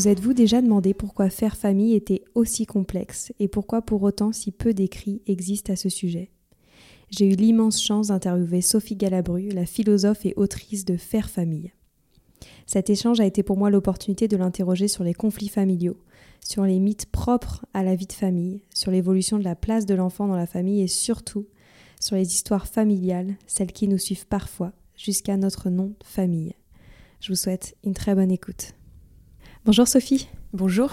Vous êtes-vous déjà demandé pourquoi faire famille était aussi complexe et pourquoi pour autant si peu d'écrits existent à ce sujet? J'ai eu l'immense chance d'interviewer Sophie Galabru, la philosophe et autrice de Faire famille. Cet échange a été pour moi l'opportunité de l'interroger sur les conflits familiaux, sur les mythes propres à la vie de famille, sur l'évolution de la place de l'enfant dans la famille et surtout sur les histoires familiales, celles qui nous suivent parfois jusqu'à notre nom de famille. Je vous souhaite une très bonne écoute. Bonjour Sophie. Bonjour.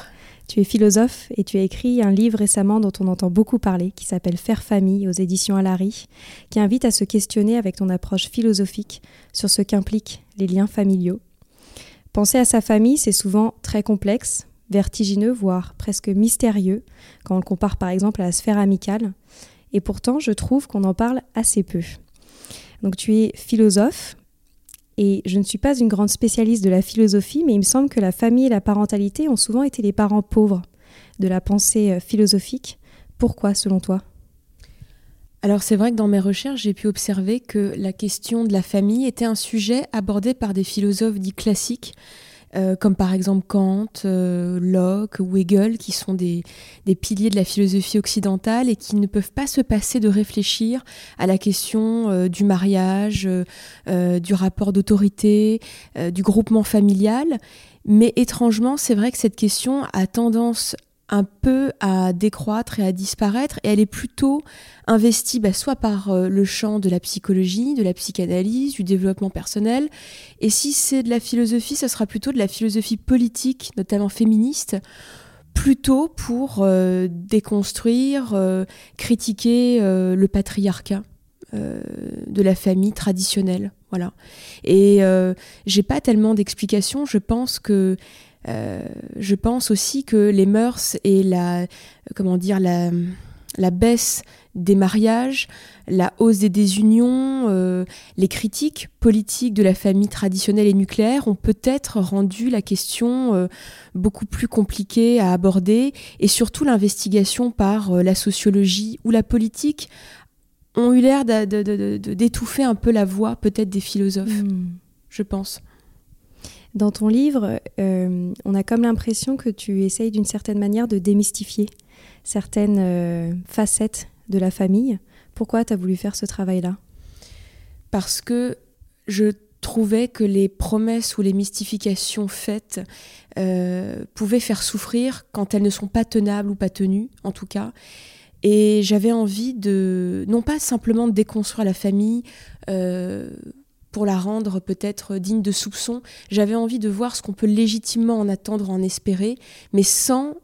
Tu es philosophe et tu as écrit un livre récemment dont on entend beaucoup parler, qui s'appelle Faire famille aux éditions Alary, qui invite à se questionner avec ton approche philosophique sur ce qu'impliquent les liens familiaux. Penser à sa famille, c'est souvent très complexe, vertigineux, voire presque mystérieux, quand on le compare par exemple à la sphère amicale. Et pourtant, je trouve qu'on en parle assez peu. Donc tu es philosophe, et je ne suis pas une grande spécialiste de la philosophie, mais il me semble que la famille et la parentalité ont souvent été les parents pauvres de la pensée euh, philosophique. Pourquoi, selon toi? Alors c'est vrai que dans mes recherches, j'ai pu observer que la question de la famille était un sujet abordé par des philosophes dits classiques, euh, comme par exemple Kant, euh, Locke ou Hegel, qui sont des, piliers de la philosophie occidentale et qui ne peuvent pas se passer de réfléchir à la question euh, du mariage, du rapport d'autorité, du groupement familial. Mais étrangement, c'est vrai que cette question a tendance un peu à décroître et à disparaître, et elle est plutôt investie bah, soit par euh, le champ de la psychologie, de la psychanalyse, du développement personnel, et si c'est de la philosophie, ce sera plutôt de la philosophie politique, notamment féministe, plutôt pour euh, déconstruire, euh, critiquer le patriarcat de la famille traditionnelle. Voilà. Et j'ai pas tellement d'explications. Je pense que euh, je pense aussi que les mœurs et la, comment dire, la, la baisse des mariages, la hausse des désunions, euh, les critiques politiques de la famille traditionnelle et nucléaire ont peut-être rendu la question euh, beaucoup plus compliquée à aborder et surtout l'investigation par la sociologie ou la politique ont eu l'air d'étouffer un peu la voix peut-être des philosophes, hmm. je pense. Dans ton livre, euh, on a comme l'impression que tu essayes d'une certaine manière de démystifier certaines euh, facettes de la famille. Pourquoi tu as voulu faire ce travail-là? Parce que je trouvais que les promesses ou les mystifications faites euh, pouvaient faire souffrir quand elles ne sont pas tenables ou pas tenues, en tout cas. Et j'avais envie de, non pas simplement de déconstruire la famille, pour la rendre peut-être digne de soupçon. J'avais envie de voir ce qu'on peut légitimement en attendre, en espérer, mais sans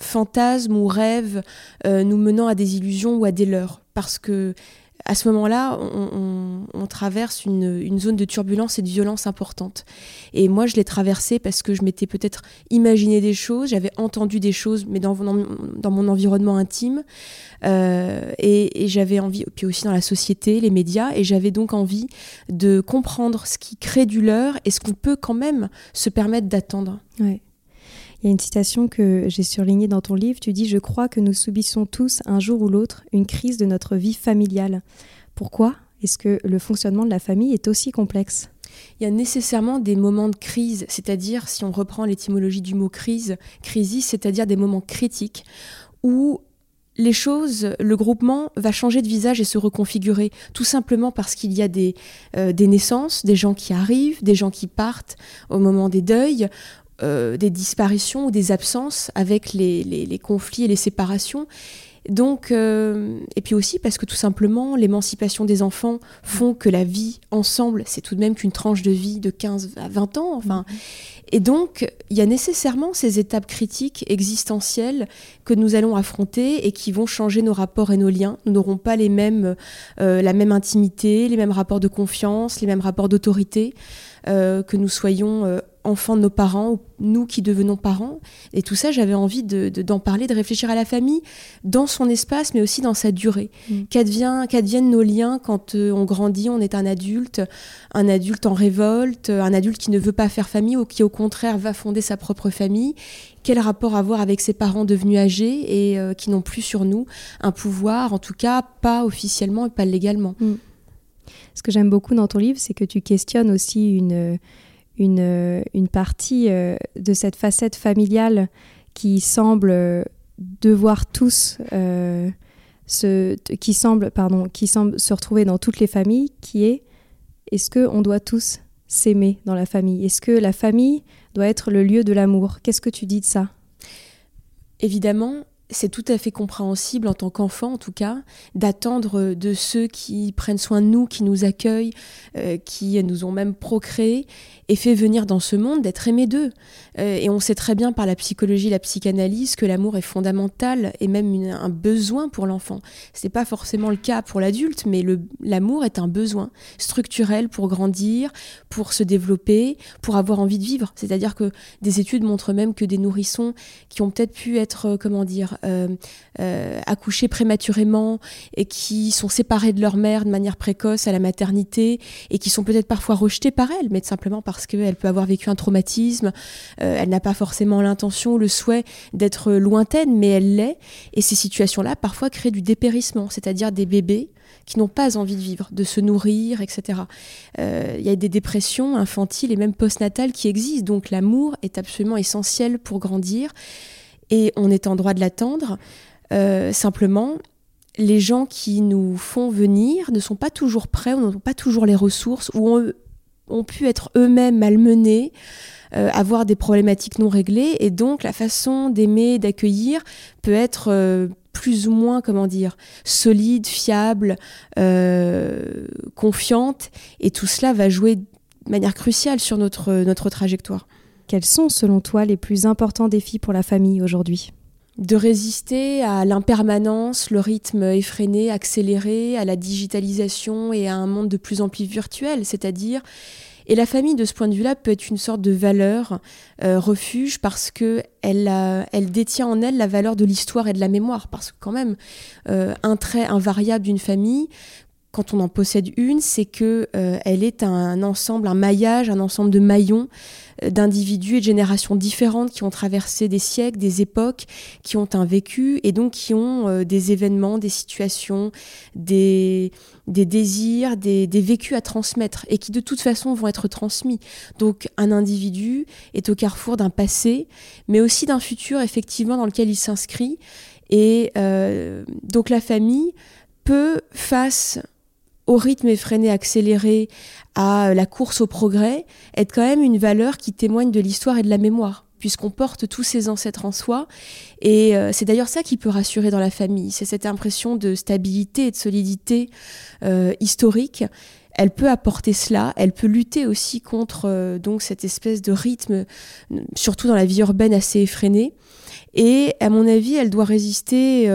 fantasmes ou rêves euh, nous menant à des illusions ou à des leurs. Parce que à ce moment-là, on, traverse une, zone de turbulence et de violence importante. Et moi, je l'ai traversée parce que je m'étais peut-être imaginé des choses, j'avais entendu des choses, mais dans, mon environnement intime. Euh, et, j'avais envie, puis aussi dans la société, les médias, et j'avais donc envie de comprendre ce qui crée du leurre et ce qu'on peut quand même se permettre d'attendre. Il y a une citation que j'ai surlignée dans ton livre. Tu dis Je crois que nous subissons tous, un jour ou l'autre, une crise de notre vie familiale. Pourquoi est-ce que le fonctionnement de la famille est aussi complexe? Il y a nécessairement des moments de crise, c'est-à-dire, si on reprend l'étymologie du mot crise, crisis, c'est-à-dire des moments critiques où les choses, le groupement va changer de visage et se reconfigurer, tout simplement parce qu'il y a des, euh, des naissances, des gens qui arrivent, des gens qui partent au moment des deuils, euh, des disparitions ou des absences avec les, conflits et les séparations. Donc, euh, et puis aussi parce que tout simplement, l'émancipation des enfants font que la vie ensemble, c'est tout de même qu'une tranche de vie de 15 à 20 ans. Enfin, et donc, il y a nécessairement ces étapes critiques existentielles que nous allons affronter et qui vont changer nos rapports et nos liens. Nous n'aurons pas les mêmes, euh, la même intimité, les mêmes rapports de confiance, les mêmes rapports d'autorité. Que nous soyons enfants de nos parents ou nous qui devenons parents. Et tout ça, j'avais envie d'en de, d'en parler, de réfléchir à la famille dans son espace, mais aussi dans sa durée. Mm. Qu'adviennent nos liens quand euh, on grandit, on est un adulte, un adulte en révolte, un adulte qui ne veut pas faire famille ou qui au contraire va fonder sa propre famille? Quel rapport avoir avec ses parents devenus âgés et qui n'ont plus sur nous un pouvoir, en tout cas pas officiellement et pas légalement? Mm. Ce que j'aime beaucoup dans ton livre, c'est que tu questionnes aussi une, une, une partie euh, de cette facette familiale qui semble devoir tous euh, se, qui semble pardon qui semble se retrouver dans toutes les familles qui est est-ce que on doit tous s'aimer dans la famille? Est-ce que la famille doit être le lieu de l'amour? Qu'est-ce que tu dis de ça? Évidemment c'est tout à fait compréhensible en tant qu'enfant, en tout cas, d'attendre de ceux qui prennent soin de nous, qui nous accueillent, euh, qui nous ont même procréé et fait venir dans ce monde, d'être aimé d'eux. Euh, et on sait très bien par la psychologie, la psychanalyse, que l'amour est fondamental et même un besoin pour l'enfant. Ce n'est pas forcément le cas pour l'adulte, mais l'amour est un besoin structurel pour grandir, pour se développer, pour avoir envie de vivre. C'est-à-dire que des études montrent même que des nourrissons qui ont peut-être pu être, euh, comment dire, euh, euh, accouchés prématurément et qui sont séparés de leur mère de manière précoce à la maternité et qui sont peut-être parfois rejetés par elle, mais simplement parce qu'elle peut avoir vécu un traumatisme, euh, elle n'a pas forcément l'intention, le souhait d'être lointaine, mais elle l'est. Et ces situations-là parfois créent du dépérissement, c'est-à-dire des bébés qui n'ont pas envie de vivre, de se nourrir, etc. Il y a des dépressions infantiles et même postnatales qui existent, donc l'amour est absolument essentiel pour grandir et on est en droit de l'attendre. Euh, simplement, les gens qui nous font venir ne sont pas toujours prêts, n'ont pas toujours les ressources, ou ont, pu être eux-mêmes malmenés, euh, avoir des problématiques non réglées, et donc la façon d'aimer, d'accueillir peut être euh, plus ou moins, comment dire, solide, fiable, confiante, et tout cela va jouer de manière cruciale sur notre, notre trajectoire. Quels sont, selon toi, les plus importants défis pour la famille aujourd'hui de résister à l'impermanence, le rythme effréné, accéléré, à la digitalisation et à un monde de plus en plus virtuel, c'est-à-dire et la famille, de ce point de vue-là, peut être une sorte de valeur euh, refuge parce que elle, détient en elle la valeur de l'histoire et de la mémoire. Parce que quand même, euh, un trait invariable d'une famille, quand on en possède une, c'est que euh, elle est un ensemble, un maillage, un ensemble de maillons euh, d'individus et de générations différentes qui ont traversé des siècles, des époques, qui ont un vécu et donc qui ont euh, des événements, des situations, des, des désirs, des, des, vécus à transmettre et qui de toute façon vont être transmis. Donc un individu est au carrefour d'un passé, mais aussi d'un futur effectivement dans lequel il s'inscrit. Et donc la famille peut, face au rythme effréné accéléré, à la course au progrès, être quand même une valeur qui témoigne de l'histoire et de la mémoire puisqu'on porte tous ses ancêtres en soi. Et euh, c'est d'ailleurs ça qui peut rassurer dans la famille, c'est cette impression de stabilité et de solidité euh, historique. Elle peut apporter cela, elle peut lutter aussi contre euh, donc cette espèce de rythme, surtout dans la vie urbaine assez effrénée. Et à mon avis, elle doit résister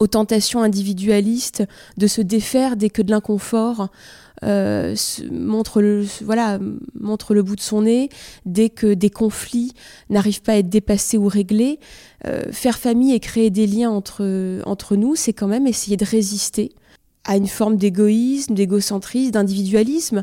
aux tentations individualistes de se défaire dès que de l'inconfort euh, montre, le, bout de son nez, dès que des conflits n'arrivent pas à être dépassés ou réglés. Euh, faire famille et créer des liens entre, entre nous, c'est quand même essayer de résister à une forme d'égoïsme, d'égocentrisme, d'individualisme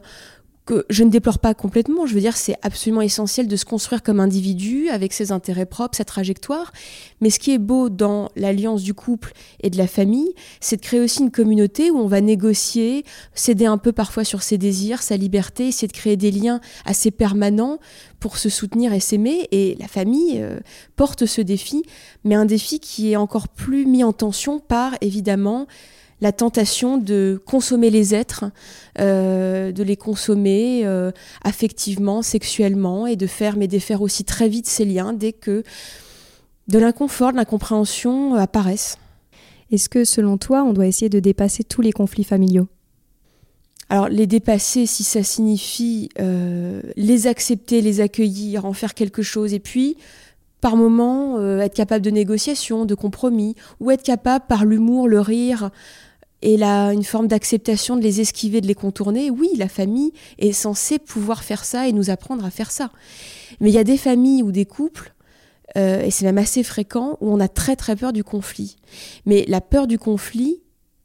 que je ne déplore pas complètement. Je veux dire, c'est absolument essentiel de se construire comme individu, avec ses intérêts propres, sa trajectoire. Mais ce qui est beau dans l'alliance du couple et de la famille, c'est de créer aussi une communauté où on va négocier, céder un peu parfois sur ses désirs, sa liberté, essayer de créer des liens assez permanents pour se soutenir et s'aimer. Et la famille euh, porte ce défi, mais un défi qui est encore plus mis en tension par, évidemment, la tentation de consommer les êtres, euh, de les consommer euh, affectivement, sexuellement, et de faire, mais défaire aussi très vite ces liens dès que de l'inconfort, de l'incompréhension apparaissent. Est-ce que selon toi, on doit essayer de dépasser tous les conflits familiaux? Alors les dépasser, si ça signifie euh, les accepter, les accueillir, en faire quelque chose, et puis par moment être capable de négociation, de compromis, ou être capable par l'humour, le rire, et là, une forme d'acceptation de les esquiver, de les contourner. Oui, la famille est censée pouvoir faire ça et nous apprendre à faire ça. Mais il y a des familles ou des couples, euh, et c'est même assez fréquent, où on a très très peur du conflit. Mais la peur du conflit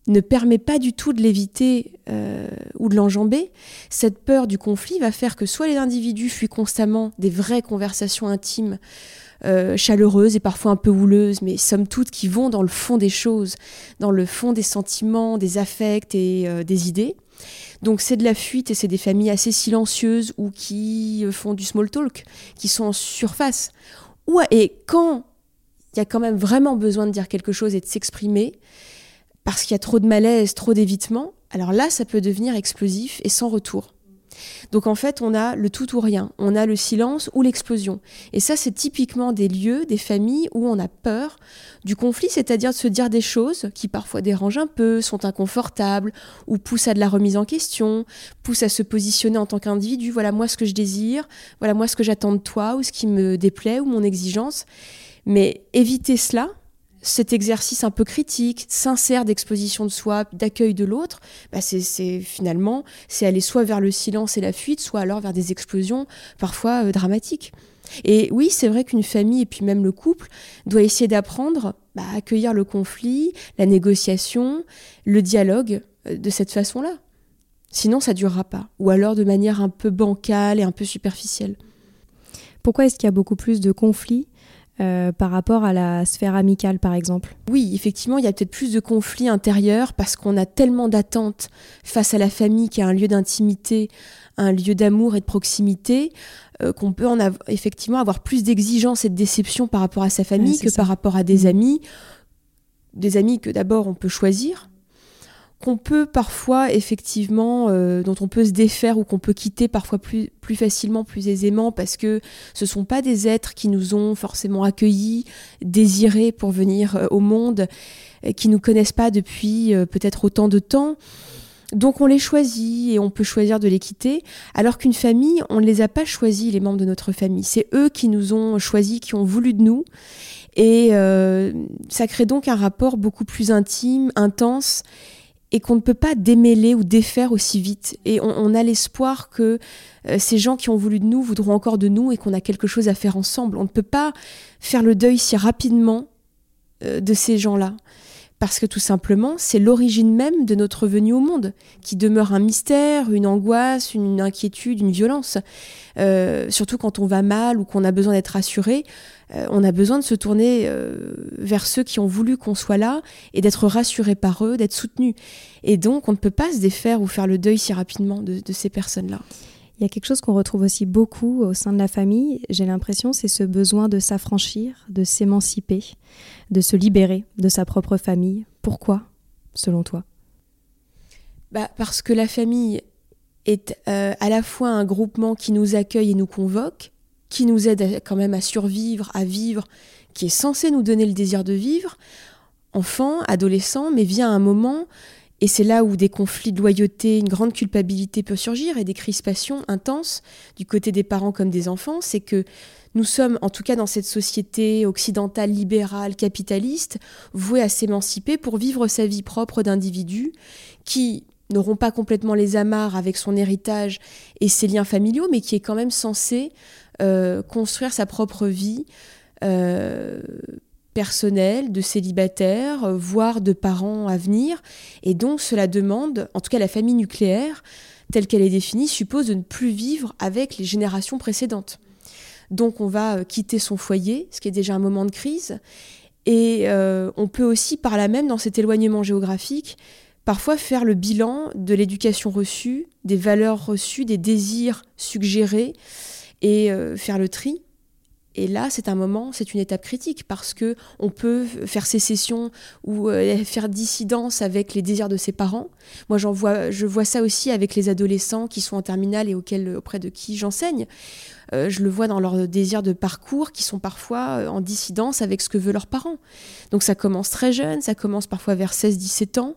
ne permet pas du tout de l'éviter euh, ou de l'enjamber. Cette peur du conflit va faire que soit les individus fuient constamment des vraies conversations intimes, euh, chaleureuses et parfois un peu houleuses, mais somme toute qui vont dans le fond des choses, dans le fond des sentiments, des affects et euh, des idées. Donc c'est de la fuite et c'est des familles assez silencieuses ou qui font du small talk, qui sont en surface. et quand il y a quand même vraiment besoin de dire quelque chose et de s'exprimer, parce qu'il y a trop de malaise, trop d'évitement, alors là, ça peut devenir explosif et sans retour. Donc en fait, on a le tout ou rien, on a le silence ou l'explosion. Et ça, c'est typiquement des lieux, des familles où on a peur du conflit, c'est-à-dire de se dire des choses qui parfois dérangent un peu, sont inconfortables, ou poussent à de la remise en question, poussent à se positionner en tant qu'individu. Voilà moi ce que je désire, voilà moi ce que j'attends de toi, ou ce qui me déplaît, ou mon exigence. Mais éviter cela, cet exercice un peu critique, sincère d'exposition de soi, d'accueil de l'autre, bah c'est finalement c'est aller soit vers le silence et la fuite, soit alors vers des explosions parfois euh, dramatiques. Et oui, c'est vrai qu'une famille et puis même le couple doit essayer d'apprendre bah, à accueillir le conflit, la négociation, le dialogue euh, de cette façon-là. Sinon, ça durera pas. Ou alors de manière un peu bancale et un peu superficielle. Pourquoi est-ce qu'il y a beaucoup plus de conflits euh, par rapport à la sphère amicale, par exemple Oui, effectivement, il y a peut-être plus de conflits intérieurs parce qu'on a tellement d'attentes face à la famille qui est un lieu d'intimité, un lieu d'amour et de proximité, euh, qu'on peut en effectivement avoir plus d'exigences et de déception par rapport à sa famille que par rapport à des mmh. amis. Des amis que d'abord on peut choisir, qu'on peut parfois effectivement, euh, dont on peut se défaire ou qu'on peut quitter parfois plus, plus facilement, plus aisément, parce que ce ne sont pas des êtres qui nous ont forcément accueillis, désirés pour venir euh, au monde, qui nous connaissent pas depuis euh, peut-être autant de temps. Donc on les choisit et on peut choisir de les quitter, alors qu'une famille, on ne les a pas choisis, les membres de notre famille. C'est eux qui nous ont choisis, qui ont voulu de nous. Et ça crée donc un rapport beaucoup plus intime, intense et qu'on ne peut pas démêler ou défaire aussi vite. Et on, a l'espoir que euh, ces gens qui ont voulu de nous voudront encore de nous et qu'on a quelque chose à faire ensemble. On ne peut pas faire le deuil si rapidement euh, de ces gens-là. Parce que tout simplement, c'est l'origine même de notre venue au monde, qui demeure un mystère, une angoisse, une inquiétude, une violence. Euh, surtout quand on va mal ou qu'on a besoin d'être rassuré, euh, on a besoin de se tourner euh, vers ceux qui ont voulu qu'on soit là et d'être rassuré par eux, d'être soutenu. Et donc, on ne peut pas se défaire ou faire le deuil si rapidement de, ces personnes-là. Il y a quelque chose qu'on retrouve aussi beaucoup au sein de la famille, j'ai l'impression, c'est ce besoin de s'affranchir, de s'émanciper, de se libérer de sa propre famille. Pourquoi, selon toi? Bah Parce que la famille est euh, à la fois un groupement qui nous accueille et nous convoque, qui nous aide quand même à survivre, à vivre, qui est censé nous donner le désir de vivre, enfant, adolescent, mais vient un moment Et c'est là où des conflits de loyauté, une grande culpabilité peut surgir et des crispations intenses du côté des parents comme des enfants. C'est que nous sommes, en tout cas dans cette société occidentale, libérale, capitaliste, voués à s'émanciper pour vivre sa vie propre d'individu qui n'auront pas complètement les amarres avec son héritage et ses liens familiaux, mais qui est quand même censé euh, construire sa propre vie euh, personnelle, de célibataire, voire de parents à venir. Et donc cela demande, en tout cas la famille nucléaire, telle qu'elle est définie, suppose de ne plus vivre avec les générations précédentes. Donc on va euh, quitter son foyer, ce qui est déjà un moment de crise. Et on peut aussi, par là même, dans cet éloignement géographique, parfois faire le bilan de l'éducation reçue, des valeurs reçues, des désirs suggérés, et euh, faire le tri. Et là, c'est un moment, c'est une étape critique parce que on peut faire sécession ou euh, faire dissidence avec les désirs de ses parents. Moi, j'en vois, je vois ça aussi avec les adolescents qui sont en terminale et auxquels, auprès de qui j'enseigne. Euh, je le vois dans leurs désirs de parcours qui sont parfois en dissidence avec ce que veulent leurs parents. Donc ça commence très jeune, ça commence parfois vers 16-17 ans.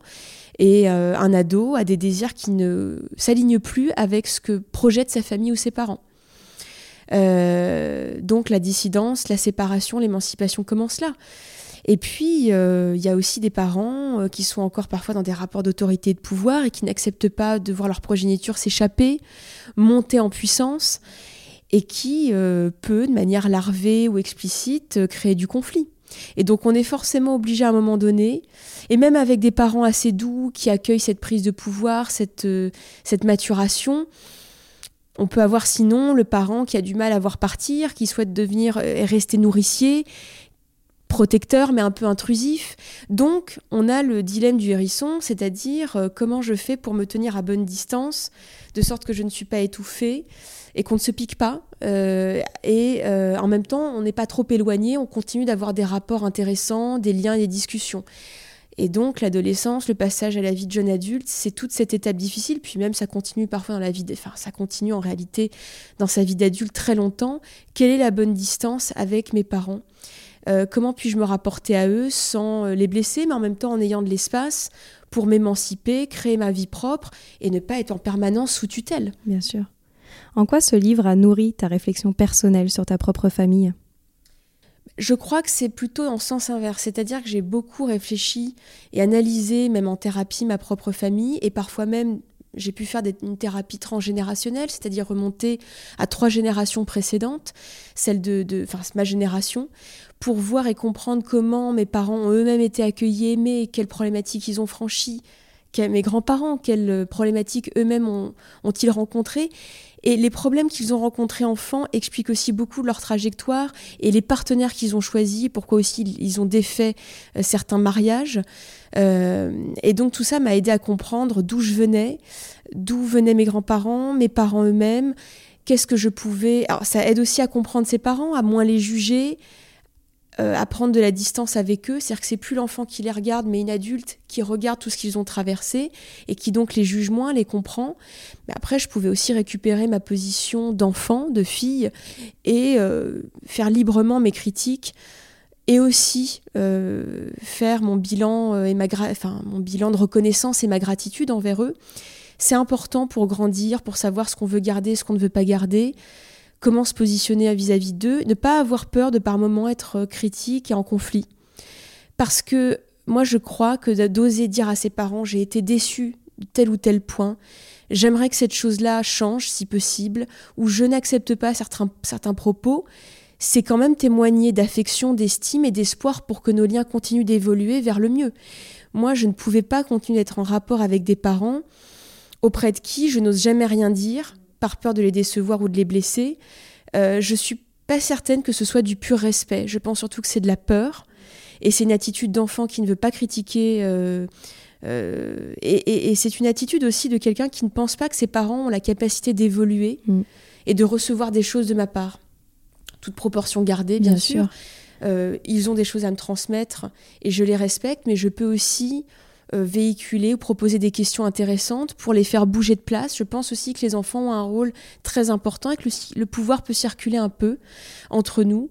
Et euh, un ado a des désirs qui ne s'alignent plus avec ce que projette sa famille ou ses parents. Euh, donc la dissidence, la séparation, l'émancipation commence là. Et puis, euh, il y a aussi des parents qui sont encore parfois dans des rapports d'autorité et de pouvoir et qui n'acceptent pas de voir leur progéniture s'échapper, monter en puissance, et qui peut, de manière larvée ou explicite, créer du conflit. Et donc on est forcément obligé à un moment donné, et même avec des parents assez doux qui accueillent cette prise de pouvoir, euh, cette maturation, on peut avoir sinon le parent qui a du mal à voir partir, qui souhaite devenir euh, et rester nourricier, protecteur mais un peu intrusif. Donc on a le dilemme du hérisson, c'est-à-dire euh, comment je fais pour me tenir à bonne distance, de sorte que je ne suis pas étouffée et qu'on ne se pique pas. Euh, et en même temps, on n'est pas trop éloigné, on continue d'avoir des rapports intéressants, des liens et des discussions. Et donc l'adolescence, le passage à la vie de jeune adulte, c'est toute cette étape difficile, puis même ça continue parfois dans la vie, enfin ça continue en réalité dans sa vie d'adulte très longtemps. Quelle est la bonne distance avec mes parents? Euh, Comment puis-je me rapporter à eux sans les blesser, mais en même temps en ayant de l'espace pour m'émanciper, créer ma vie propre et ne pas être en permanence sous tutelle? Bien sûr. En quoi ce livre a nourri ta réflexion personnelle sur ta propre famille? Je crois que c'est plutôt en sens inverse, c'est-à-dire que j'ai beaucoup réfléchi et analysé, même en thérapie, ma propre famille, et parfois même j'ai pu faire une thérapie transgénérationnelle, c'est-à-dire remonter à trois générations précédentes, celle de, ma génération, pour voir et comprendre comment mes parents ont eux-mêmes été accueillis, aimés, quelles problématiques ils ont franchies, mes grands-parents, quelles problématiques eux-mêmes ont-ils rencontrées et les problèmes qu'ils ont rencontrés enfants expliquent aussi beaucoup leur trajectoire et les partenaires qu'ils ont choisis, pourquoi aussi ils ont défait euh, certains mariages. Euh, et donc tout ça m'a aidé à comprendre d'où je venais, d'où venaient mes grands-parents, mes parents eux-mêmes, qu'est-ce que je pouvais... Alors ça aide aussi à comprendre ses parents, à moins les juger, euh, à prendre de la distance avec eux. C'est-à-dire que c'est plus l'enfant qui les regarde, mais une adulte qui regarde tout ce qu'ils ont traversé et qui donc les juge moins, les comprend. Mais après, je pouvais aussi récupérer ma position d'enfant, de fille, et euh, faire librement mes critiques et aussi euh, faire mon bilan, et ma enfin, mon bilan de reconnaissance et ma gratitude envers eux. C'est important pour grandir, pour savoir ce qu'on veut garder, ce qu'on ne veut pas garder comment se positionner vis-à-vis d'eux, ne pas avoir peur de par moments être euh, critique et en conflit. Parce que moi, je crois que d'oser dire à ses parents, j'ai été déçu de tel ou tel point, j'aimerais que cette chose-là change si possible, ou je n'accepte pas certains, certains propos, c'est quand même témoigner d'affection, d'estime et d'espoir pour que nos liens continuent d'évoluer vers le mieux. Moi, je ne pouvais pas continuer d'être en rapport avec des parents auprès de qui je n'ose jamais rien dire, par peur de les décevoir ou de les blesser. Euh, je suis pas certaine que ce soit du pur respect. Je pense surtout que c'est de la peur. Et c'est une attitude d'enfant qui ne veut pas critiquer. Euh, euh, et, c'est une attitude aussi de quelqu'un qui ne pense pas que ses parents ont la capacité d'évoluer mm. et de recevoir des choses de ma part. Toute proportion gardée, bien, sûr. sûr. ils ont des choses à me transmettre et je les respecte, mais je peux aussi euh, véhiculer ou proposer des questions intéressantes pour les faire bouger de place. Je pense aussi que les enfants ont un rôle très important et que le, pouvoir peut circuler un peu entre nous.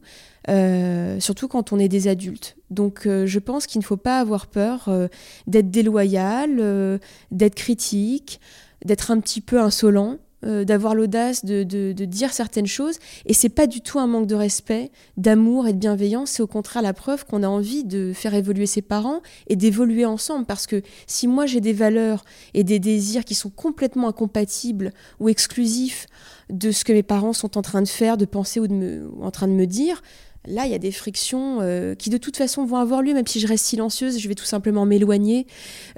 surtout quand on est des adultes. Donc je pense qu'il ne faut pas avoir peur d'être déloyal, d'être critique, d'être un petit peu insolent. Euh, d'avoir l'audace de, dire certaines choses. Et c'est pas du tout un manque de respect, d'amour et de bienveillance. C'est au contraire la preuve qu'on a envie de faire évoluer ses parents et d'évoluer ensemble. Parce que si moi j'ai des valeurs et des désirs qui sont complètement incompatibles ou exclusifs de ce que mes parents sont en train de faire, de penser ou, de me, en train de me dire, Là, il y a des frictions euh, qui de toute façon vont avoir lieu, même si je reste silencieuse, je vais tout simplement m'éloigner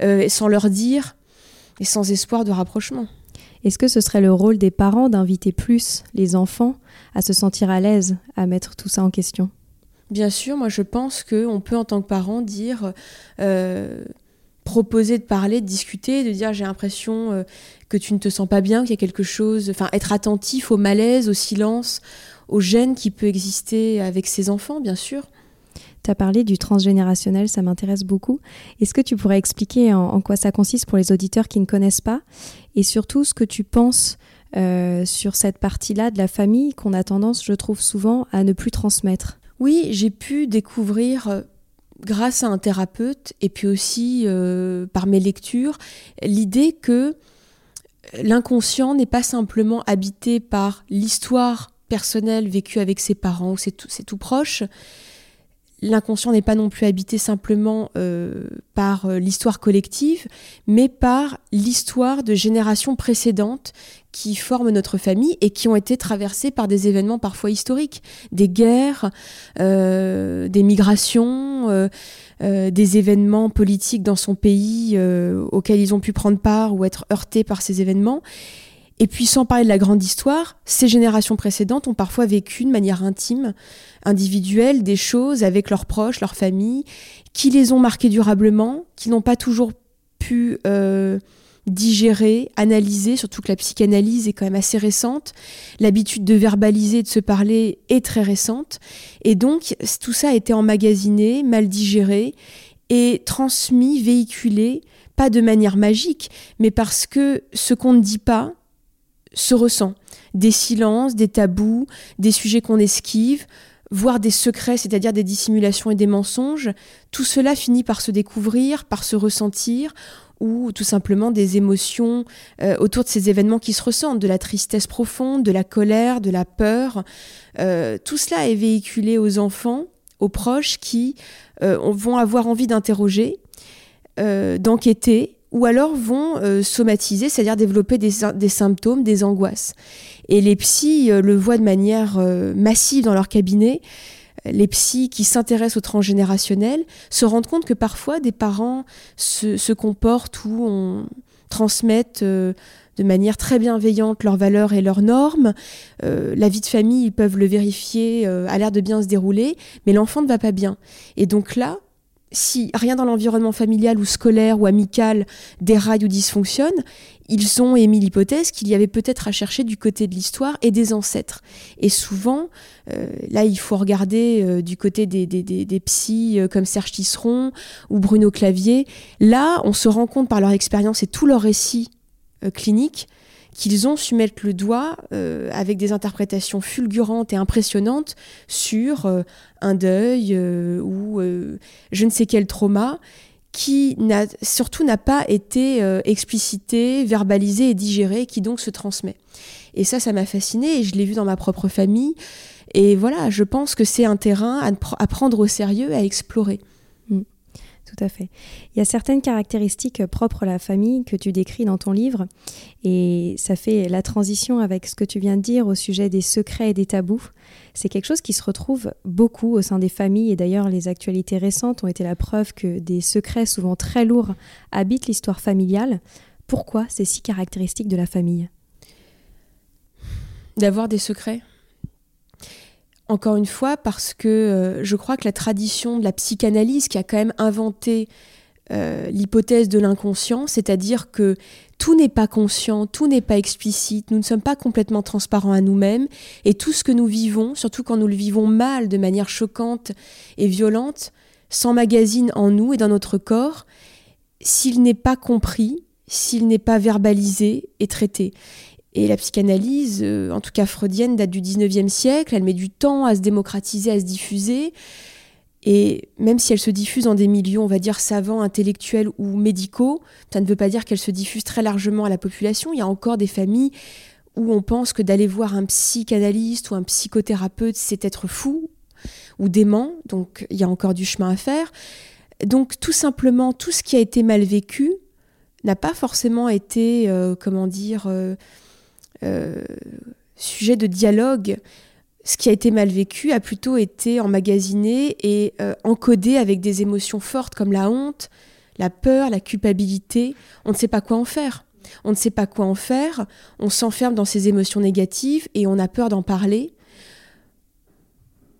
euh, sans leur dire et sans espoir de rapprochement. Est-ce que ce serait le rôle des parents d'inviter plus les enfants à se sentir à l'aise à mettre tout ça en question? Bien sûr, moi je pense qu'on peut en tant que parent dire, euh, proposer de parler, de discuter, de dire j'ai l'impression euh, que tu ne te sens pas bien, qu'il y a quelque chose, enfin être attentif au malaise, au silence, au gêne qui peut exister avec ses enfants, bien sûr. Tu as parlé du transgénérationnel, ça m'intéresse beaucoup. Est-ce que tu pourrais expliquer en, quoi ça consiste pour les auditeurs qui ne connaissent pas? Et surtout ce que tu penses euh, sur cette partie-là de la famille qu'on a tendance, je trouve souvent, à ne plus transmettre. Oui, j'ai pu découvrir euh, grâce à un thérapeute et puis aussi euh, par mes lectures l'idée que l'inconscient n'est pas simplement habité par l'histoire personnelle vécue avec ses parents ou ses tout proches, l'inconscient n'est pas non plus habité simplement euh, par euh, l'histoire collective, mais par l'histoire de générations précédentes qui forment notre famille et qui ont été traversées par des événements parfois historiques, des guerres, euh, des migrations, des événements politiques dans son pays auxquels ils ont pu prendre part ou être heurtés par ces événements. Et puis sans parler de la grande histoire, ces générations précédentes ont parfois vécu de manière intime, individuelle, des choses avec leurs proches, leurs familles, qui les ont marquées durablement, qui n'ont pas toujours pu euh, digérer, analyser, surtout que la psychanalyse est quand même assez récente. L'habitude de verbaliser, de se parler est très récente. Et donc tout ça a été emmagasiné, mal digéré et transmis, véhiculé, pas de manière magique, mais parce que ce qu'on ne dit pas, se ressent. Des silences, des tabous, des sujets qu'on esquive, voire des secrets, c'est-à-dire des dissimulations et des mensonges, tout cela finit par se découvrir, par se ressentir, ou tout simplement des émotions euh, autour de ces événements qui se ressentent, de la tristesse profonde, de la colère, de la peur. Euh, tout cela est véhiculé aux enfants, aux proches qui euh, vont avoir envie d'interroger, d'enquêter, ou alors vont euh, somatiser, c'est-à-dire développer des, symptômes, des angoisses. Et les psys euh, le voient de manière euh, massive dans leur cabinet. Les psys qui s'intéressent au transgénérationnel se rendent compte que parfois des parents se, comportent ou transmettent de manière très bienveillante leurs valeurs et leurs normes. la vie de famille, ils peuvent le vérifier, a l'air de bien se dérouler, mais l'enfant ne va pas bien. Et donc là, si rien dans l'environnement familial ou scolaire ou amical déraille ou dysfonctionne, ils ont émis l'hypothèse qu'il y avait peut-être à chercher du côté de l'histoire et des ancêtres. Et souvent, euh, là, il faut regarder euh, du côté des, des, psys euh, comme Serge Tisseron ou Bruno Clavier. Là, on se rend compte par leur expérience et tout leur récit clinique qu'ils ont su mettre le doigt euh, avec des interprétations fulgurantes et impressionnantes sur euh, un deuil euh, ou je ne sais quel trauma qui surtout n'a pas été explicité, verbalisé et digéré, qui donc se transmet. Et ça, ça m'a fasciné et je l'ai vu dans ma propre famille. Et voilà, je pense que c'est un terrain à, prendre au sérieux, à explorer. Tout à fait. Il y a certaines caractéristiques propres à la famille que tu décris dans ton livre, et ça fait la transition avec ce que tu viens de dire au sujet des secrets et des tabous. C'est quelque chose qui se retrouve beaucoup au sein des familles, et d'ailleurs les actualités récentes ont été la preuve que des secrets souvent très lourds habitent l'histoire familiale. Pourquoi c'est si caractéristique de la famille? D'avoir des secrets? Encore une fois, parce que euh, je crois que la tradition de la psychanalyse qui a quand même inventé euh, l'hypothèse de l'inconscient, c'est-à-dire que tout n'est pas conscient, tout n'est pas explicite, nous ne sommes pas complètement transparents à nous-mêmes, et tout ce que nous vivons, surtout quand nous le vivons mal, de manière choquante et violente, s'emmagasine en nous et dans notre corps, s'il n'est pas compris, s'il n'est pas verbalisé et traité. Et la psychanalyse, euh, en tout cas freudienne, date du 19e siècle, elle met du temps à se démocratiser, à se diffuser. Et même si elle se diffuse dans des milieux, on va dire, savants, intellectuels ou médicaux, ça ne veut pas dire qu'elle se diffuse très largement à la population. Il y a encore des familles où on pense que d'aller voir un psychanalyste ou un psychothérapeute, c'est être fou ou dément. Donc il y a encore du chemin à faire. Donc tout simplement, tout ce qui a été mal vécu n'a pas forcément été, euh, comment dire, euh, euh, sujet de dialogue ce qui a été mal vécu a plutôt été emmagasiné et euh, encodé avec des émotions fortes comme la honte, la peur, la culpabilité. On ne sait pas quoi en faire. On ne sait pas quoi en faire. On s'enferme dans ces émotions négatives et on a peur d'en parler.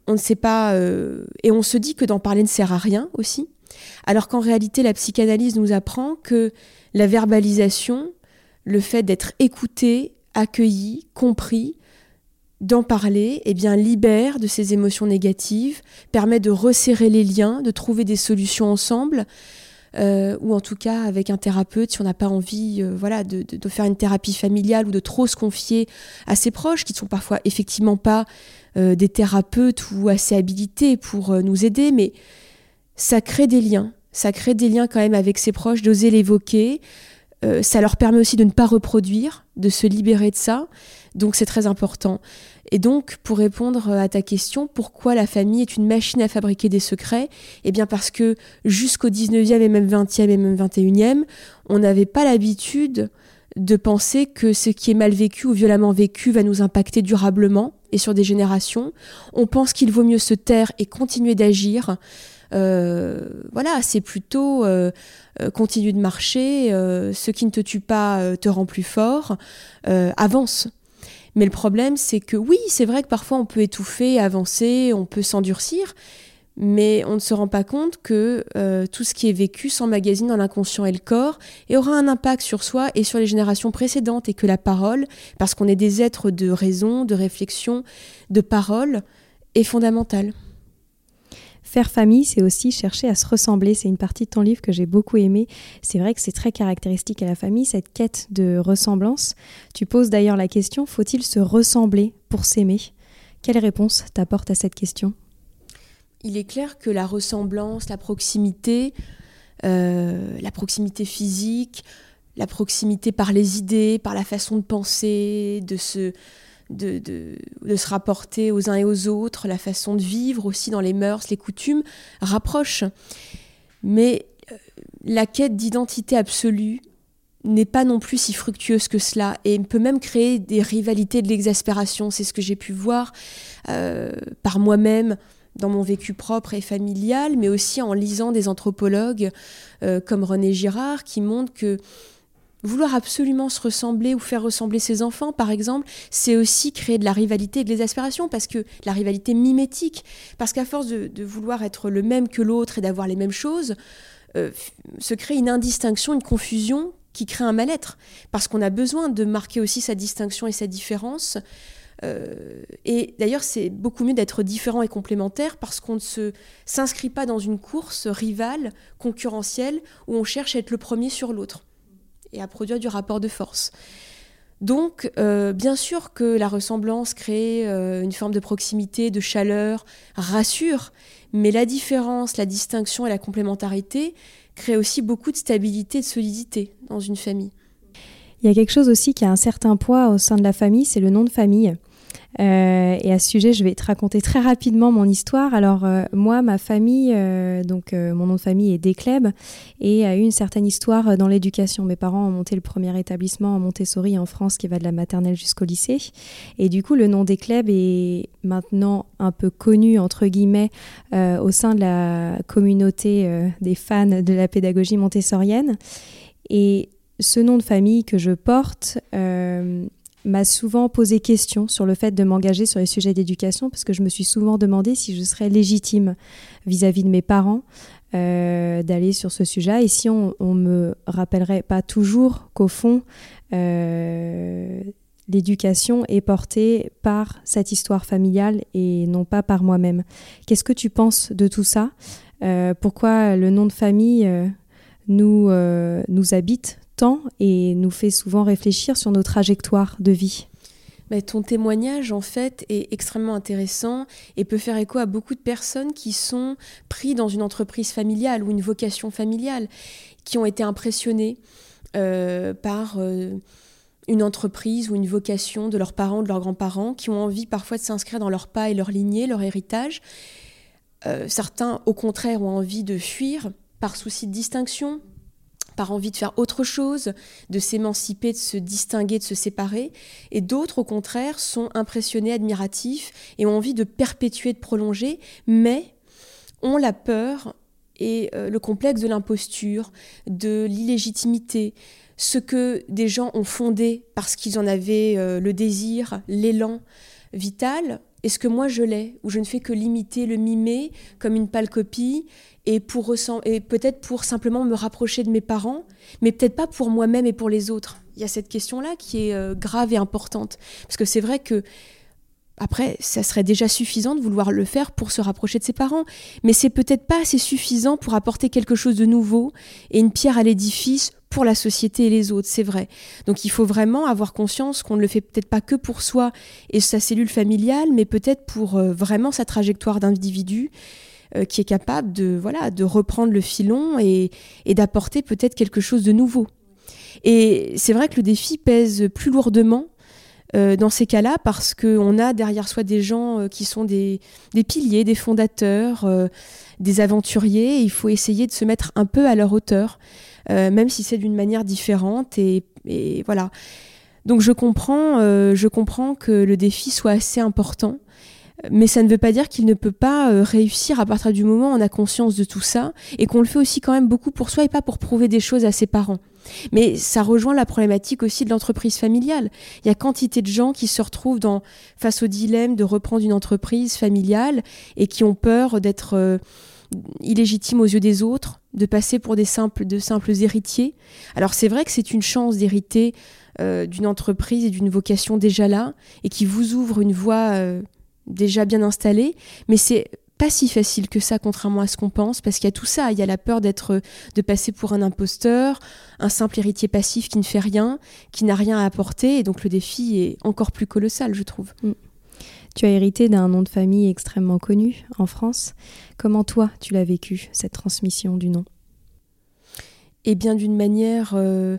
On ne sait pas. Euh, et on se dit que d'en parler ne sert à rien aussi. Alors qu'en réalité, la psychanalyse nous apprend que la verbalisation, le fait d'être écouté, accueilli, compris, d'en parler, eh bien, libère de ces émotions négatives, permet de resserrer les liens, de trouver des solutions ensemble, euh, ou en tout cas avec un thérapeute, si on n'a pas envie euh, voilà, de, faire une thérapie familiale ou de trop se confier à ses proches, qui ne sont parfois effectivement pas euh, des thérapeutes ou assez habilités pour nous aider, mais ça crée des liens, ça crée des liens quand même avec ses proches, d'oser l'évoquer, ça leur permet aussi de ne pas reproduire, de se libérer de ça. Donc c'est très important. Et donc, pour répondre à ta question, pourquoi la famille est une machine à fabriquer des secrets? Eh bien parce que jusqu'au 19e et même 20e et même 21e, on n'avait pas l'habitude de penser que ce qui est mal vécu ou violemment vécu va nous impacter durablement et sur des générations. On pense qu'il vaut mieux se taire et continuer d'agir. Euh, voilà, c'est plutôt euh, euh, continue de marcher, ce qui ne te tue pas te rend plus fort, avance. Mais le problème, c'est que oui, c'est vrai que parfois on peut étouffer, avancer, on peut s'endurcir, mais on ne se rend pas compte que tout ce qui est vécu s'emmagasine dans l'inconscient et le corps et aura un impact sur soi et sur les générations précédentes et que la parole, parce qu'on est des êtres de raison, de réflexion, de parole, est fondamentale. Faire famille, c'est aussi chercher à se ressembler. C'est une partie de ton livre que j'ai beaucoup aimé. C'est vrai que c'est très caractéristique à la famille, cette quête de ressemblance. Tu poses d'ailleurs la question, faut-il se ressembler pour s'aimer? Quelle réponse t'apporte à cette question? Il est clair que la ressemblance, la proximité, euh, la proximité physique, la proximité par les idées, par la façon de penser, de se de, se rapporter aux uns et aux autres, la façon de vivre aussi dans les mœurs, les coutumes, rapproche. Mais euh, la quête d'identité absolue n'est pas non plus si fructueuse que cela et peut même créer des rivalités de l'exaspération. C'est ce que j'ai pu voir euh, par moi-même dans mon vécu propre et familial, mais aussi en lisant des anthropologues euh, comme René Girard qui montrent que Vouloir absolument se ressembler ou faire ressembler ses enfants, par exemple, c'est aussi créer de la rivalité et de l'exaspération, parce que la rivalité mimétique, parce qu'à force de, vouloir être le même que l'autre et d'avoir les mêmes choses, euh, se crée une indistinction, une confusion qui crée un mal-être, parce qu'on a besoin de marquer aussi sa distinction et sa différence. Euh, et d'ailleurs, c'est beaucoup mieux d'être différent et complémentaire parce qu'on ne s'inscrit pas dans une course rivale, concurrentielle, où on cherche à être le premier sur l'autre et à produire du rapport de force. Donc, euh, bien sûr que la ressemblance crée euh, une forme de proximité, de chaleur, rassure, mais la différence, la distinction et la complémentarité créent aussi beaucoup de stabilité et de solidité dans une famille. Il y a quelque chose aussi qui a un certain poids au sein de la famille, c'est le nom de famille. Euh, et à ce sujet, je vais te raconter très rapidement mon histoire. Alors euh, moi, ma famille, euh, donc mon nom de famille est Descleb et a eu une certaine histoire dans l'éducation. Mes parents ont monté le premier établissement en Montessori en France qui va de la maternelle jusqu'au lycée. Et du coup, le nom Descleb est maintenant un peu connu entre guillemets au sein de la communauté des fans de la pédagogie montessorienne. Et ce nom de famille que je porte m'a souvent posé question sur le fait de m'engager sur les sujets d'éducation parce que je me suis souvent demandé si je serais légitime vis-à-vis de mes parents euh, d'aller sur ce sujet et si on, on me rappellerait pas toujours qu'au fond euh, l'éducation est portée par cette histoire familiale et non pas par moi-même. Qu'est-ce que tu penses de tout ça? Euh, Pourquoi le nom de famille nous, nous habite et nous fait souvent réfléchir sur nos trajectoires de vie. Bah, ton témoignage, en fait, est extrêmement intéressant et peut faire écho à beaucoup de personnes qui sont pris dans une entreprise familiale ou une vocation familiale, qui ont été impressionnées euh, par euh, une entreprise ou une vocation de leurs parents, de leurs grands-parents, qui ont envie parfois de s'inscrire dans leur pas et leur lignée, leur héritage. Euh, certains, au contraire, ont envie de fuir par souci de distinction, par envie de faire autre chose, de s'émanciper, de se distinguer, de se séparer. Et d'autres, au contraire, sont impressionnés, admiratifs et ont envie de perpétuer, de prolonger, mais ont la peur et euh, le complexe de l'imposture, de l'illégitimité, ce que des gens ont fondé parce qu'ils en avaient euh, le désir, l'élan vital, est-ce que moi je l'ai Ou je ne fais que l'imiter, le mimer comme une pâle copie et, et peut-être pour simplement me rapprocher de mes parents, mais peut-être pas pour moi-même et pour les autres? Il y a cette question-là qui est euh, grave et importante. Parce que c'est vrai que, après, ça serait déjà suffisant de vouloir le faire pour se rapprocher de ses parents, mais c'est peut-être pas assez suffisant pour apporter quelque chose de nouveau et une pierre à l'édifice pour la société et les autres, c'est vrai. Donc il faut vraiment avoir conscience qu'on ne le fait peut-être pas que pour soi et sa cellule familiale, mais peut-être pour euh, vraiment sa trajectoire d'individu euh, qui est capable de, voilà, de reprendre le filon et, d'apporter peut-être quelque chose de nouveau. Et c'est vrai que le défi pèse plus lourdement euh, dans ces cas-là parce qu'on a derrière soi des gens qui sont des, piliers, des fondateurs, des aventuriers. il faut essayer de se mettre un peu à leur hauteur. Euh, même si c'est d'une manière différente. Et, voilà. Donc je comprends, euh, je comprends que le défi soit assez important. Mais ça ne veut pas dire qu'il ne peut pas euh, réussir à partir du moment où on a conscience de tout ça et qu'on le fait aussi quand même beaucoup pour soi et pas pour prouver des choses à ses parents. Mais ça rejoint la problématique aussi de l'entreprise familiale. Il y a quantité de gens qui se retrouvent dans, face au dilemme de reprendre une entreprise familiale et qui ont peur d'être illégitime aux yeux des autres, de passer pour des simples, de simples héritiers. Alors c'est vrai que c'est une chance d'hériter euh, d'une entreprise et d'une vocation déjà là, et qui vous ouvre une voie euh, déjà bien installée, mais c'est pas si facile que ça, contrairement à ce qu'on pense, parce qu'il y a tout ça. Il y a la peur d'être, de passer pour un imposteur, un simple héritier passif qui ne fait rien, qui n'a rien à apporter, et donc le défi est encore plus colossal, je trouve. Mm. Tu as hérité d'un nom de famille extrêmement connu en France. Comment toi, tu l'as vécu, cette transmission du nom? Eh bien, d'une manière... Euh,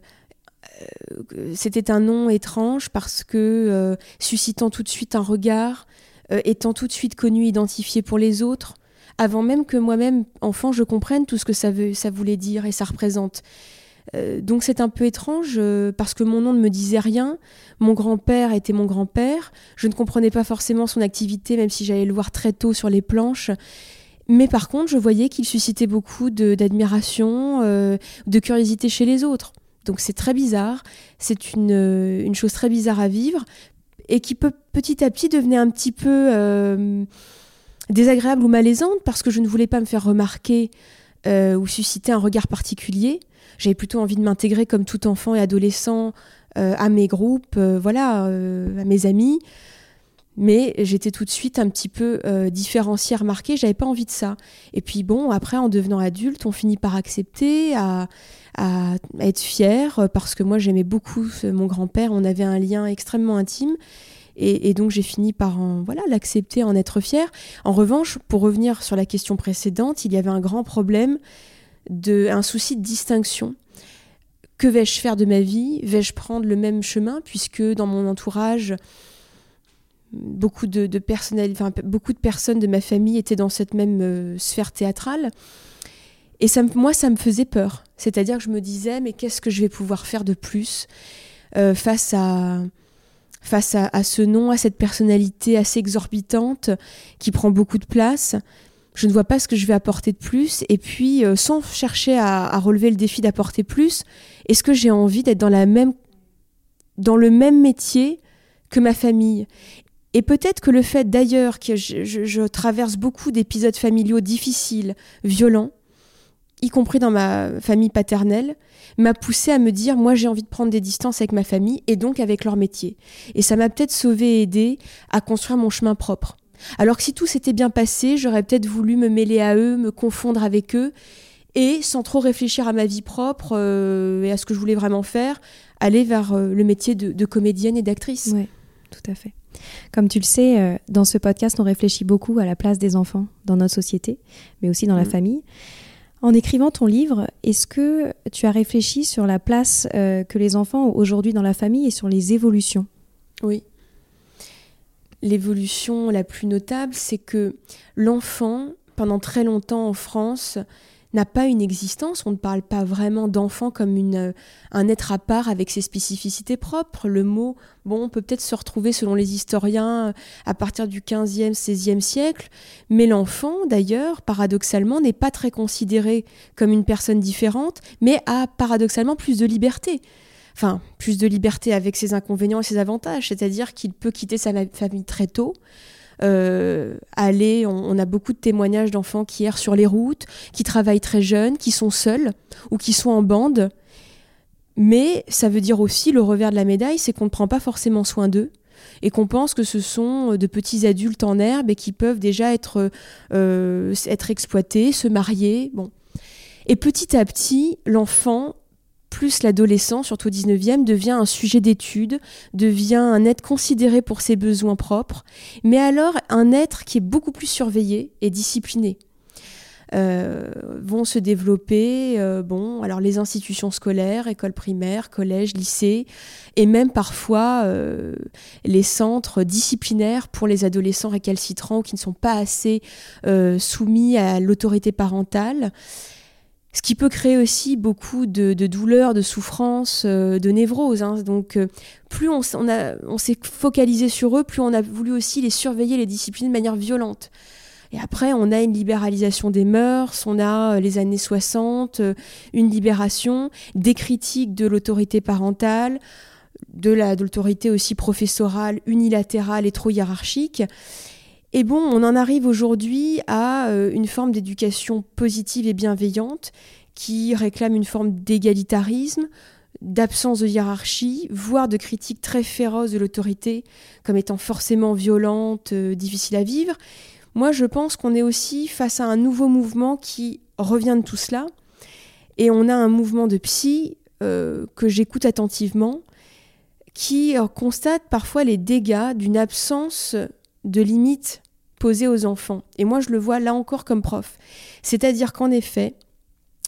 euh, c'était un nom étrange parce que euh, suscitant tout de suite un regard, étant tout de suite connu, identifié pour les autres, avant même que moi-même, enfant, je comprenne tout ce que ça, veut, ça voulait dire et ça représente. Euh, donc c'est un peu étrange euh, parce que mon nom ne me disait rien. Mon grand-père était mon grand-père. Je ne comprenais pas forcément son activité, même si j'allais le voir très tôt sur les planches. Mais par contre, je voyais qu'il suscitait beaucoup d'admiration, euh, de, curiosité chez les autres. Donc c'est très bizarre. C'est une, une, chose très bizarre à vivre et qui peut petit à petit devenir un petit peu désagréable ou malaisante parce que je ne voulais pas me faire remarquer ou susciter un regard particulier. J'avais plutôt envie de m'intégrer comme tout enfant et adolescent euh, à mes groupes, euh, voilà, euh, à mes amis. Mais j'étais tout de suite un petit peu différenciée, remarquée. J'avais pas envie de ça. Et puis bon, après, en devenant adulte, on finit par accepter, à, être fier, parce que moi, j'aimais beaucoup mon grand-père. On avait un lien extrêmement intime. Et, donc j'ai fini par voilà l'accepter, en être fier. En revanche, pour revenir sur la question précédente, il y avait un grand problème de, un souci de distinction. Que vais-je faire de ma vie? Vais-je prendre le même chemin? Puisque dans mon entourage, beaucoup de, beaucoup de personnes de ma famille étaient dans cette même euh, sphère théâtrale. Et ça, moi, ça me faisait peur. C'est-à-dire que je me disais, mais qu'est-ce que je vais pouvoir faire de plus euh, face à ce nom, à cette personnalité assez exorbitante qui prend beaucoup de place je ne vois pas ce que je vais apporter de plus. Et puis, euh, sans chercher à, relever le défi d'apporter plus, est-ce que j'ai envie d'être dans, la même, dans le même métier que ma famille? Et peut-être que le fait d'ailleurs que je, traverse beaucoup d'épisodes familiaux difficiles, violents, y compris dans ma famille paternelle, m'a poussé à me dire moi j'ai envie de prendre des distances avec ma famille et donc avec leur métier. Et ça m'a peut-être sauvé et aidé à construire mon chemin propre. Alors que si tout s'était bien passé, j'aurais peut-être voulu me mêler à eux, me confondre avec eux et sans trop réfléchir à ma vie propre et à ce que je voulais vraiment faire, aller vers le métier de, comédienne et d'actrice. Oui, tout à fait. Comme tu le sais, dans ce podcast, on réfléchit beaucoup à la place des enfants dans notre société, mais aussi dans la mmh. famille. En écrivant ton livre, est-ce que tu as réfléchi sur la place euh, que les enfants ont aujourd'hui dans la famille et sur les évolutions? Oui. L'évolution la plus notable, c'est que l'enfant, pendant très longtemps en France, n'a pas une existence. On ne parle pas vraiment d'enfant comme une, euh, un être à part avec ses spécificités propres. Le mot, bon, peut peut-être se retrouver selon les historiens euh, à partir du 15e, 16e siècle, mais l'enfant, d'ailleurs, paradoxalement, n'est pas très considéré comme une personne différente, mais a paradoxalement plus de liberté enfin plus de liberté avec ses inconvénients et ses avantages, c'est-à-dire qu'il peut quitter sa famille très tôt, euh, aller, on, a beaucoup de témoignages d'enfants qui errent sur les routes, qui travaillent très jeunes, qui sont seuls ou qui sont en bande. Mais ça veut dire aussi le revers de la médaille, c'est qu'on ne prend pas forcément soin d'eux et qu'on pense que ce sont de petits adultes en herbe et qui peuvent déjà être, euh, être exploités, se marier. Bon. Et petit à petit, l'enfant plus l'adolescent, surtout au 19e, devient un sujet d'étude, devient un être considéré pour ses besoins propres, mais alors un être qui est beaucoup plus surveillé et discipliné. Euh, vont se développer euh, bon alors les institutions scolaires écoles primaires collèges lycées et même parfois euh, les centres disciplinaires pour les adolescents récalcitrants qui ne sont pas assez soumis à l'autorité parentale ce qui peut créer aussi beaucoup de, douleurs, de souffrances, euh, de névroses. Hein. Donc, euh, plus on, s'est focalisé sur eux, plus on a voulu aussi les surveiller, les discipliner de manière violente. Et après, on a une libéralisation des mœurs, on a euh, les années 60, une libération, des critiques de l'autorité parentale, de l'autorité aussi professorale, unilatérale et trop hiérarchique. Et bon, on en arrive aujourd'hui à euh, une forme d'éducation positive et bienveillante qui réclame une forme d'égalitarisme, d'absence de hiérarchie, voire de critique très féroce de l'autorité comme étant forcément violente, euh, difficile à vivre. Moi, je pense qu'on est aussi face à un nouveau mouvement qui revient de tout cela. Et on a un mouvement de psy euh, que j'écoute attentivement, qui constate parfois les dégâts d'une absence de limites aux enfants. Et moi, je le vois là encore comme prof. C'est-à-dire qu'en effet,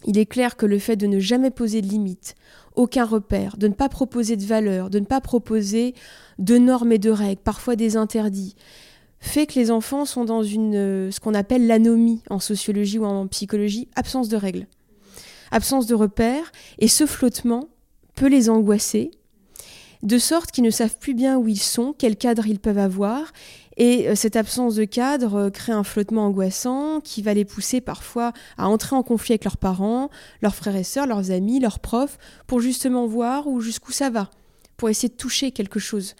il est clair que le fait de ne jamais poser de limites, aucun repère, de ne pas proposer de valeurs, de ne pas proposer de normes et de règles, parfois des interdits, fait que les enfants sont dans une, euh, ce qu'on appelle l'anomie en sociologie ou en psychologie, absence de règles, absence de repères, et ce flottement peut les angoisser, de sorte qu'ils ne savent plus bien où ils sont, quel cadre ils peuvent avoir, et euh, cette absence de cadre euh, crée un flottement angoissant qui va les pousser parfois à entrer en conflit avec leurs parents, leurs frères et sœurs, leurs amis, leurs profs, pour justement voir où jusqu'où ça va, pour essayer de toucher quelque chose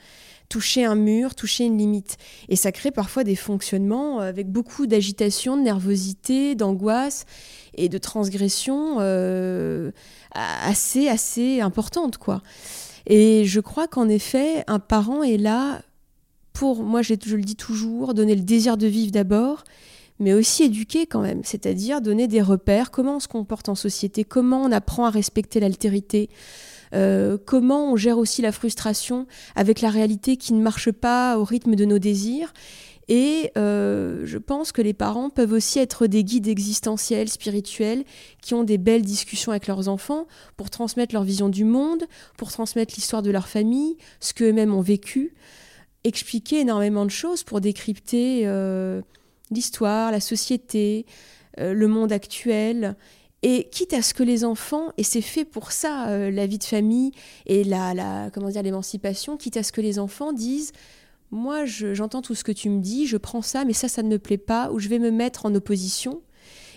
toucher un mur, toucher une limite. Et ça crée parfois des fonctionnements euh, avec beaucoup d'agitation, de nervosité, d'angoisse et de transgression assez, assez importante, quoi. Et je crois qu'en effet, un parent est là pour, moi je, le dis toujours, donner le désir de vivre d'abord, mais aussi éduquer quand même, c'est-à-dire donner des repères, comment on se comporte en société, comment on apprend à respecter l'altérité, euh, comment on gère aussi la frustration avec la réalité qui ne marche pas au rythme de nos désirs? Et euh, je pense que les parents peuvent aussi être des guides existentiels, spirituels, qui ont des belles discussions avec leurs enfants pour transmettre leur vision du monde, pour transmettre l'histoire de leur famille, ce qu'eux-mêmes ont vécu expliquer énormément de choses pour décrypter euh, l'histoire, la société, euh, le monde actuel. Et quitte à ce que les enfants, et c'est fait pour ça, euh, la vie de famille et la, la comment dire l'émancipation, quitte à ce que les enfants disent moi j'entends tout ce que tu me dis, je prends ça, mais ça ça ne me plaît pas, ou je vais me mettre en opposition.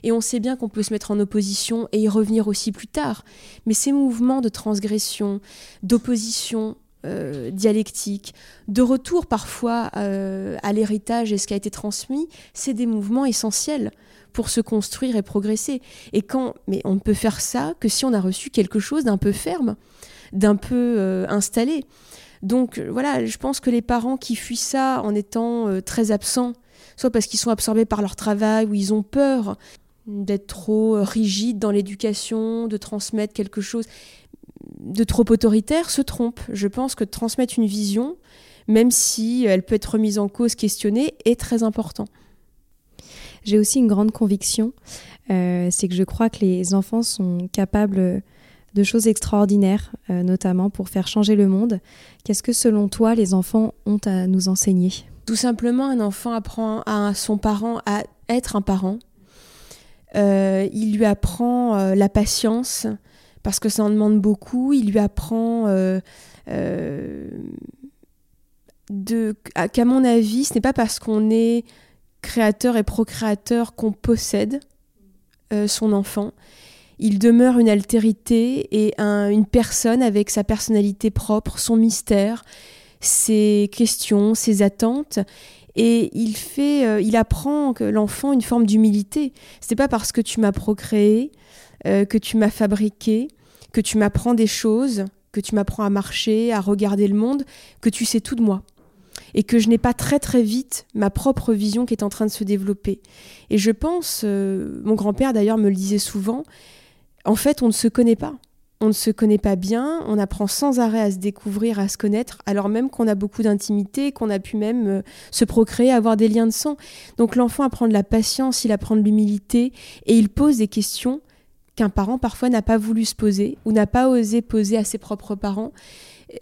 Et on sait bien qu'on peut se mettre en opposition et y revenir aussi plus tard. Mais ces mouvements de transgression, d'opposition, euh, dialectique, de retour parfois euh, à l'héritage et ce qui a été transmis, c'est des mouvements essentiels pour se construire et progresser. Et quand, mais on ne peut faire ça que si on a reçu quelque chose d'un peu ferme, d'un peu euh, installé. Donc voilà, je pense que les parents qui fuient ça en étant très absents, soit parce qu'ils sont absorbés par leur travail ou ils ont peur, d'être trop rigide dans l'éducation, de transmettre quelque chose de trop autoritaire, se trompe. Je pense que transmettre une vision, même si elle peut être remise en cause, questionnée, est très important. J'ai aussi une grande conviction, euh, c'est que je crois que les enfants sont capables de choses extraordinaires, euh, notamment pour faire changer le monde. Qu'est-ce que selon toi les enfants ont à nous enseigner? Tout simplement, un enfant apprend à son parent à être un parent. Euh, il lui apprend la patience, parce que ça en demande beaucoup. Il lui apprend qu'à mon avis, ce n'est pas parce qu'on est créateur et procréateur qu'on possède euh, son enfant. Il demeure une altérité et une personne avec sa personnalité propre, son mystère, ses questions, ses attentes. Et il fait, euh, il apprend que l'enfant une forme d'humilité. C'est pas parce que tu m'as procréé, euh, que tu m'as fabriqué, que tu m'apprends des choses, que tu m'apprends à marcher, à regarder le monde, que tu sais tout de moi et que je n'ai pas très très vite ma propre vision qui est en train de se développer. Et je pense, euh, mon grand-père d'ailleurs me le disait souvent, en fait on ne se connaît pas. On ne se connaît pas bien, on apprend sans arrêt à se découvrir, à se connaître, alors même qu'on a beaucoup d'intimité, qu'on a pu même euh, se procréer, avoir des liens de sang. Donc l'enfant apprend de la patience, il apprend de l'humilité, et il pose des questions qu'un parent parfois n'a pas voulu se poser ou n'a pas osé poser à ses propres parents.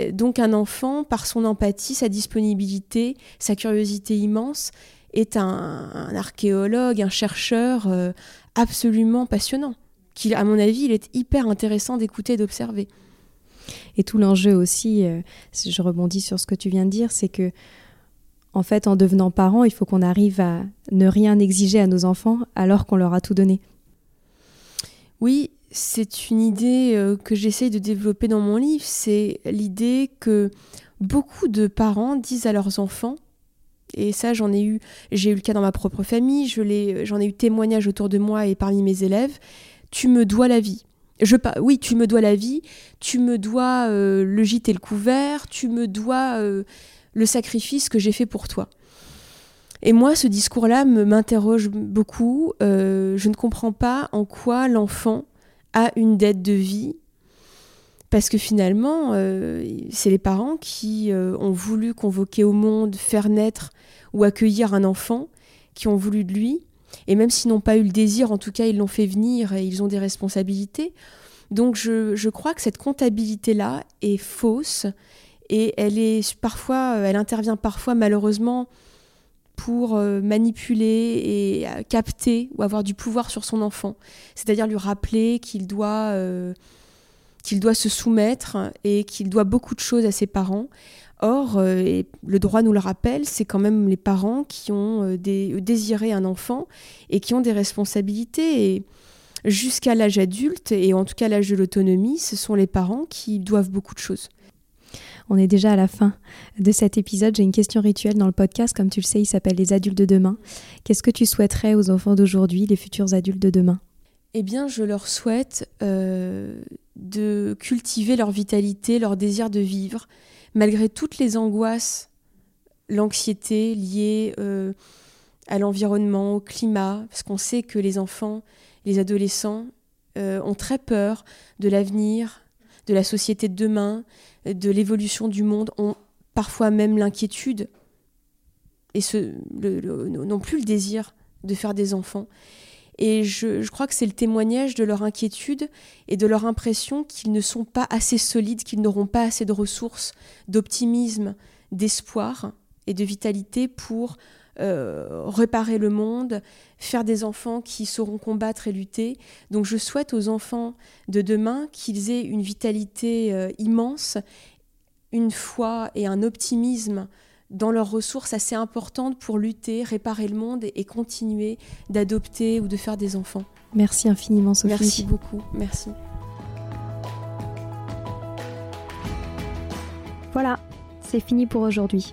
Euh, donc un enfant, par son empathie, sa disponibilité, sa curiosité immense, est un, archéologue, un chercheur euh, absolument passionnant. Qui, à mon avis, il est hyper intéressant d'écouter et d'observer. Et tout l'enjeu aussi, euh, je rebondis sur ce que tu viens de dire, c'est que en fait, en devenant parent, il faut qu'on arrive à ne rien exiger à nos enfants alors qu'on leur a tout donné. Oui, c'est une idée euh, que j'essaye de développer dans mon livre, c'est l'idée que beaucoup de parents disent à leurs enfants, et ça j'en ai eu, j'ai eu le cas dans ma propre famille, j'en ai eu témoignage autour de moi et parmi mes élèves, tu me dois la vie. Je, oui, tu me dois la vie, tu me dois euh, le gîte et le couvert, tu me dois euh, le sacrifice que j'ai fait pour toi. Et moi, ce discours-là m'interroge beaucoup. je ne comprends pas en quoi l'enfant a une dette de vie parce que finalement, euh, c'est les parents qui euh, ont voulu convoquer au monde, faire naître ou accueillir un enfant, qui ont voulu de lui. Et même s'ils n'ont pas eu le désir, en tout cas, ils l'ont fait venir et ils ont des responsabilités. Donc je, je crois que cette comptabilité-là est fausse et elle est parfois, elle intervient parfois malheureusement pour euh, manipuler et euh, capter ou avoir du pouvoir sur son enfant. C'est-à-dire lui rappeler qu'il doit, euh, qu'il doit se soumettre et qu'il doit beaucoup de choses à ses parents. Or, et le droit nous le rappelle, c'est quand même les parents qui ont désiré un enfant et qui ont des responsabilités. Et jusqu'à l'âge adulte, et en tout cas l'âge de l'autonomie, ce sont les parents qui doivent beaucoup de choses. On est déjà à la fin de cet épisode. J'ai une question rituelle dans le podcast. Comme tu le sais, il s'appelle Les adultes de demain. Qu'est-ce que tu souhaiterais aux enfants d'aujourd'hui, les futurs adultes de demain? Eh bien, je leur souhaite euh, de cultiver leur vitalité, leur désir de vivre, malgré toutes les angoisses, l'anxiété liée euh, à l'environnement, au climat, parce qu'on sait que les enfants, les adolescents euh, ont très peur de l'avenir, de la société de demain, de l'évolution du monde, ont parfois même l'inquiétude et ce, n'ont plus le désir de faire des enfants. Et je crois que c'est le témoignage de leur inquiétude et de leur impression qu'ils ne sont pas assez solides, qu'ils n'auront pas assez de ressources, d'optimisme, d'espoir et de vitalité pour euh, réparer le monde, faire des enfants qui sauront combattre et lutter. Donc je souhaite aux enfants de demain qu'ils aient une vitalité euh, immense, une foi et un optimisme dans leurs ressources assez importantes pour lutter, réparer le monde et, continuer d'adopter ou de faire des enfants. Merci infiniment Sophie. Merci beaucoup, merci. Voilà, c'est fini pour aujourd'hui.